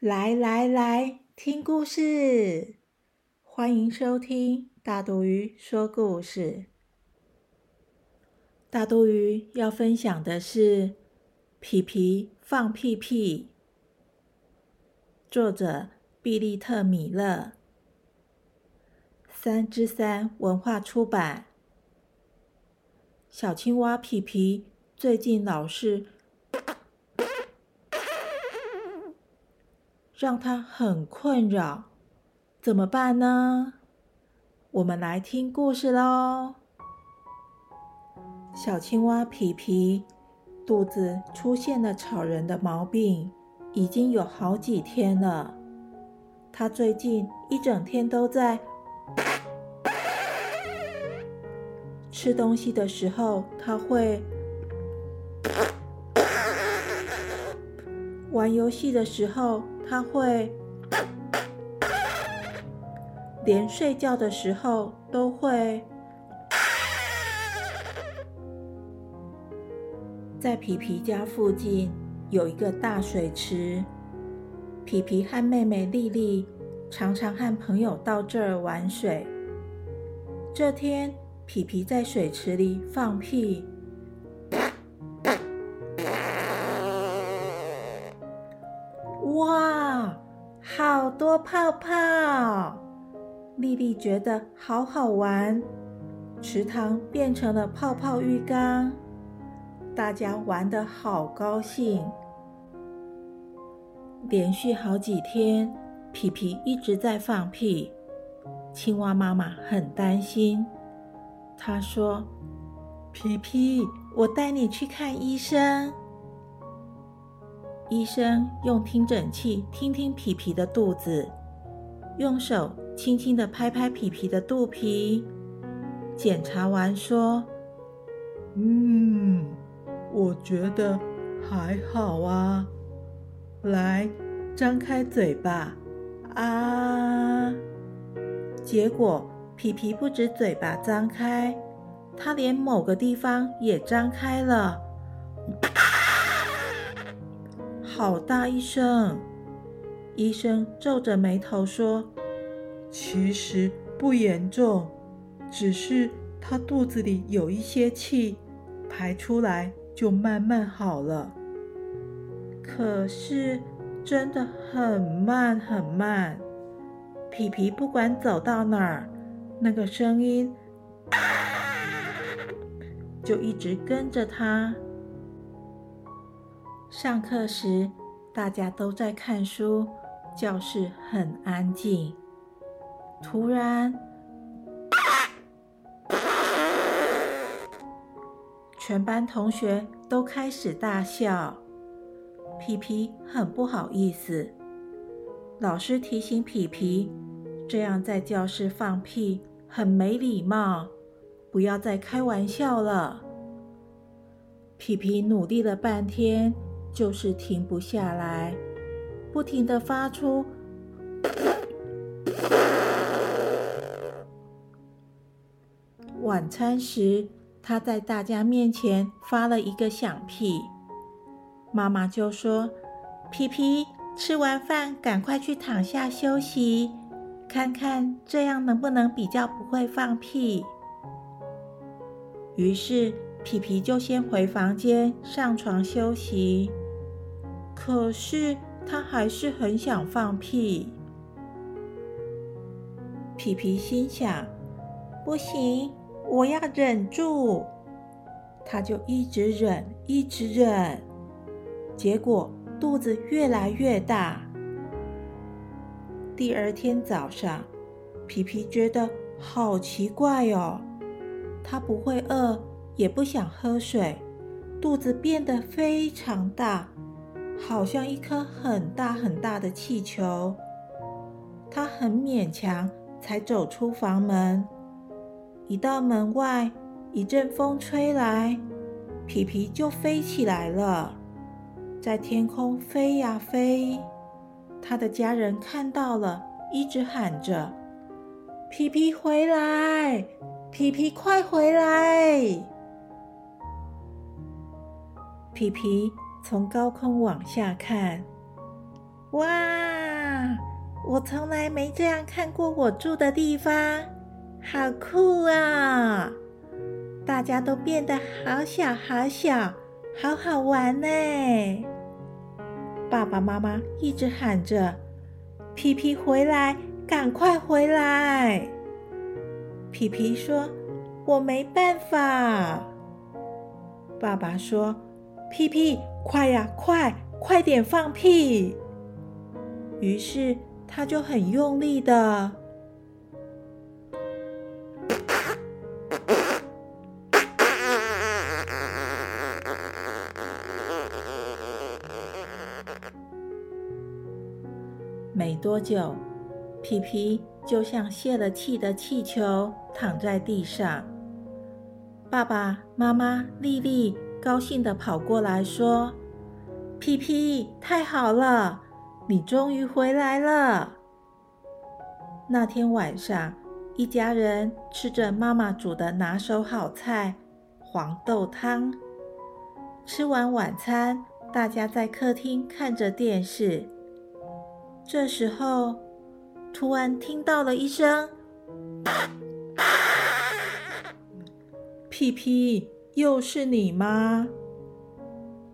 来来来，听故事！欢迎收听大肚鱼说故事。大肚鱼要分享的是《皮皮放屁屁》，作者毕利特·米勒，三之三文化出版。小青蛙皮皮最近老是。让他很困扰，怎么办呢？我们来听故事喽。小青蛙皮皮肚子出现了吵人的毛病，已经有好几天了。他最近一整天都在 吃东西的时候，他会。玩游戏的时候，他会；连睡觉的时候都会。在皮皮家附近有一个大水池，皮皮和妹妹丽丽常常和朋友到这儿玩水。这天，皮皮在水池里放屁。多泡泡！丽丽觉得好好玩，池塘变成了泡泡浴缸，大家玩得好高兴。连续好几天，皮皮一直在放屁，青蛙妈妈很担心。她说：“皮皮，我带你去看医生。”医生用听诊器听听皮皮的肚子，用手轻轻的拍拍皮皮的肚皮，检查完说：“嗯，我觉得还好啊。来，张开嘴巴啊！”结果皮皮不止嘴巴张开，他连某个地方也张开了。好大一声！医生皱着眉头说：“其实不严重，只是他肚子里有一些气，排出来就慢慢好了。可是真的很慢很慢。皮皮不管走到哪儿，那个声音就一直跟着他。”上课时，大家都在看书，教室很安静。突然，全班同学都开始大笑。皮皮很不好意思，老师提醒皮皮，这样在教室放屁很没礼貌，不要再开玩笑了。皮皮努力了半天。就是停不下来，不停的发出。晚餐时，他在大家面前发了一个响屁，妈妈就说：“皮皮，吃完饭赶快去躺下休息，看看这样能不能比较不会放屁。”于是皮皮就先回房间上床休息。可是他还是很想放屁。皮皮心想：“不行，我要忍住。”他就一直忍，一直忍，结果肚子越来越大。第二天早上，皮皮觉得好奇怪哦，他不会饿，也不想喝水，肚子变得非常大。好像一颗很大很大的气球，他很勉强才走出房门。一到门外，一阵风吹来，皮皮就飞起来了，在天空飞呀飞。他的家人看到了，一直喊着：“皮皮回来，皮皮快回来！”皮皮从高空往下看，哇！我从来没这样看过我住的地方，好酷啊！大家都变得好小好小，好好玩呢。爸爸妈妈一直喊着：“皮皮回来，赶快回来！”皮皮说：“我没办法。”爸爸说：“屁屁，快呀，快，快点放屁！”于是他就很用力的。没多久，皮皮就像泄了气的气球，躺在地上。爸爸妈妈、丽丽高兴的跑过来，说：“皮皮，太好了，你终于回来了。”那天晚上，一家人吃着妈妈煮的拿手好菜——黄豆汤。吃完晚餐，大家在客厅看着电视。这时候，突然听到了一声：“屁屁，又是你吗？”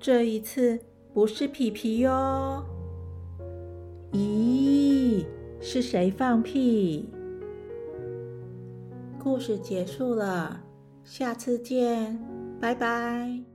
这一次不是皮皮哟。咦，是谁放屁？故事结束了，下次见，拜拜。